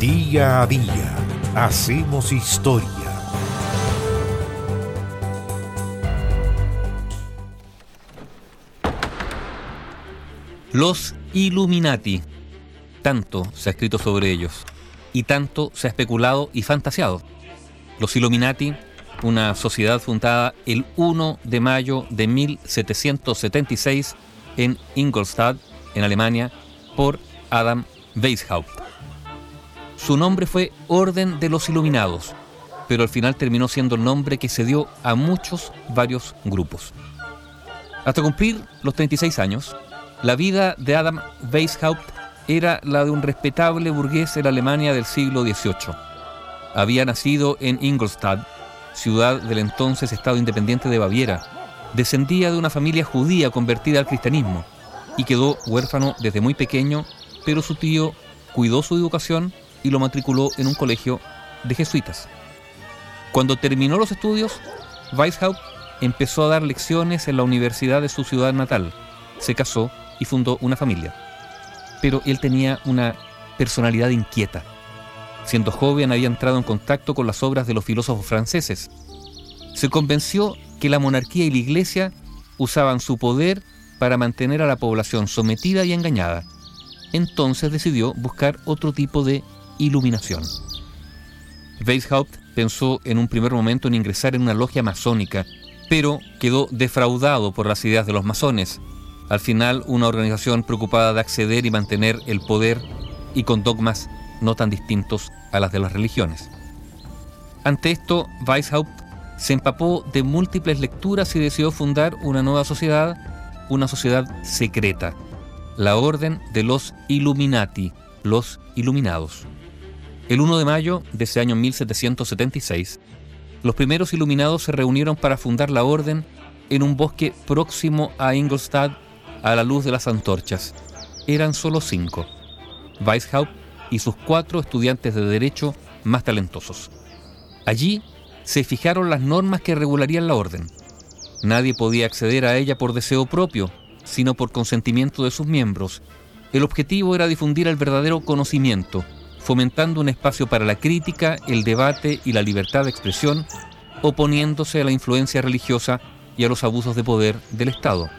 Día a día hacemos historia. Los Illuminati. Tanto se ha escrito sobre ellos y tanto se ha especulado y fantaseado. Los Illuminati, una sociedad fundada el 1 de mayo de 1776 en Ingolstadt, en Alemania, por Adam Weishaupt. Su nombre fue Orden de los Iluminados, pero al final terminó siendo el nombre que se dio a muchos, varios grupos. Hasta cumplir los 36 años, la vida de Adam Weishaupt era la de un respetable burgués en Alemania del siglo XVIII. Había nacido en Ingolstadt, ciudad del entonces Estado Independiente de Baviera. Descendía de una familia judía convertida al cristianismo y quedó huérfano desde muy pequeño, pero su tío cuidó su educación y lo matriculó en un colegio de jesuitas. Cuando terminó los estudios, Weishaupt empezó a dar lecciones en la universidad de su ciudad natal, se casó y fundó una familia. Pero él tenía una personalidad inquieta. Siendo joven había entrado en contacto con las obras de los filósofos franceses. Se convenció que la monarquía y la iglesia usaban su poder para mantener a la población sometida y engañada. Entonces decidió buscar otro tipo de iluminación. Weishaupt pensó en un primer momento en ingresar en una logia masónica, pero quedó defraudado por las ideas de los masones. Al final, una organización preocupada de acceder y mantener el poder y con dogmas no tan distintos a las de las religiones. Ante esto, Weishaupt se empapó de múltiples lecturas y decidió fundar una nueva sociedad, una sociedad secreta, la Orden de los Illuminati, los Iluminados. El 1 de mayo de ese año 1776, los primeros iluminados se reunieron para fundar la orden en un bosque próximo a Ingolstadt a la luz de las antorchas. Eran solo cinco. Weishaupt y sus cuatro estudiantes de derecho más talentosos. Allí se fijaron las normas que regularían la orden. Nadie podía acceder a ella por deseo propio, sino por consentimiento de sus miembros. El objetivo era difundir el verdadero conocimiento, fomentando un espacio para la crítica, el debate y la libertad de expresión, oponiéndose a la influencia religiosa y a los abusos de poder del Estado.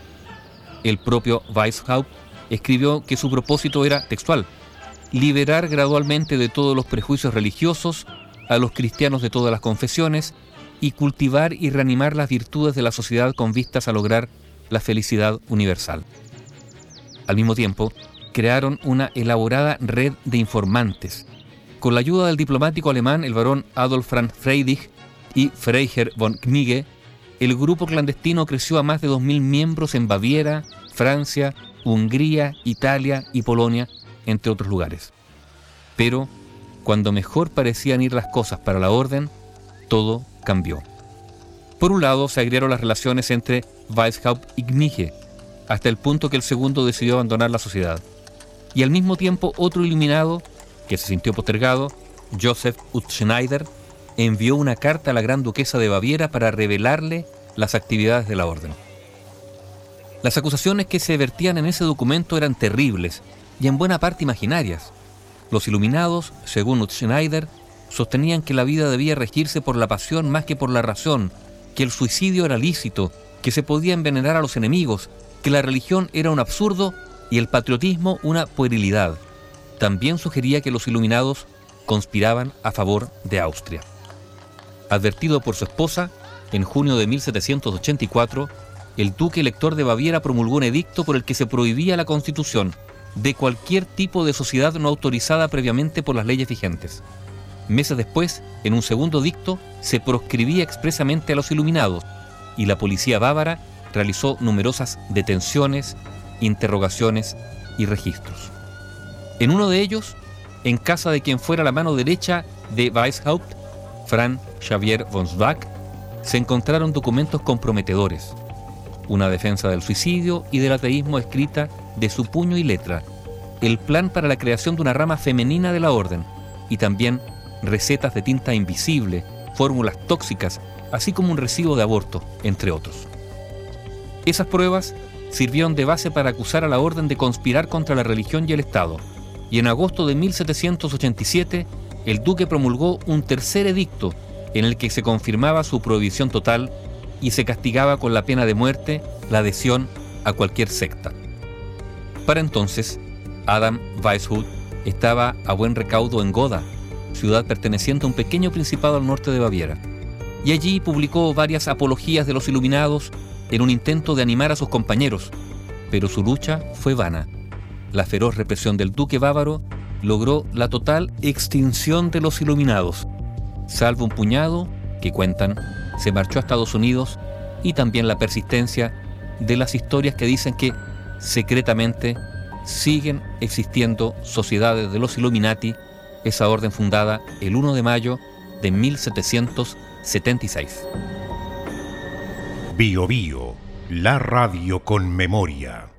El propio Weishaupt escribió que su propósito era textual, liberar gradualmente de todos los prejuicios religiosos a los cristianos de todas las confesiones y cultivar y reanimar las virtudes de la sociedad con vistas a lograr la felicidad universal. Al mismo tiempo, crearon una elaborada red de informantes. Con la ayuda del diplomático alemán, el barón Adolf Franz Friedrich y Freiherr von Knigge, el grupo clandestino creció a más de 2.000 miembros en Baviera, Francia, Hungría, Italia y Polonia, entre otros lugares. Pero, cuando mejor parecían ir las cosas para la orden, todo cambió. Por un lado, se agriaron las relaciones entre Weishaupt y Knigge, hasta el punto que el segundo decidió abandonar la sociedad y al mismo tiempo otro iluminado, que se sintió postergado, Joseph Utschneider, envió una carta a la gran duquesa de Baviera para revelarle las actividades de la orden. Las acusaciones que se vertían en ese documento eran terribles y en buena parte imaginarias. Los iluminados, según Utschneider, sostenían que la vida debía regirse por la pasión más que por la razón, que el suicidio era lícito, que se podía envenenar a los enemigos, que la religión era un absurdo y el patriotismo una puerilidad. También sugería que los iluminados conspiraban a favor de Austria. Advertido por su esposa, en junio de 1784, el duque elector de Baviera promulgó un edicto por el que se prohibía la constitución de cualquier tipo de sociedad no autorizada previamente por las leyes vigentes. Meses después, en un segundo dicto, se proscribía expresamente a los iluminados y la policía bávara realizó numerosas detenciones, interrogaciones y registros. En uno de ellos, en casa de quien fuera la mano derecha de Weishaupt, Franz Xavier von Schwach, se encontraron documentos comprometedores, una defensa del suicidio y del ateísmo escrita de su puño y letra, el plan para la creación de una rama femenina de la orden y también recetas de tinta invisible, fórmulas tóxicas, así como un recibo de aborto, entre otros. Esas pruebas sirvieron de base para acusar a la orden de conspirar contra la religión y el Estado, y en agosto de 1787 el duque promulgó un tercer edicto en el que se confirmaba su prohibición total y se castigaba con la pena de muerte la adhesión a cualquier secta. Para entonces, Adam Weishaupt estaba a buen recaudo en Goda, ciudad perteneciente a un pequeño principado al norte de Baviera, y allí publicó varias apologías de los iluminados en un intento de animar a sus compañeros, pero su lucha fue vana. La feroz represión del duque bávaro logró la total extinción de los iluminados, salvo un puñado que cuentan se marchó a Estados Unidos y también la persistencia de las historias que dicen que secretamente siguen existiendo sociedades de los Illuminati, esa orden fundada el 1 de mayo de 1776. Bio Bio, la radio con memoria.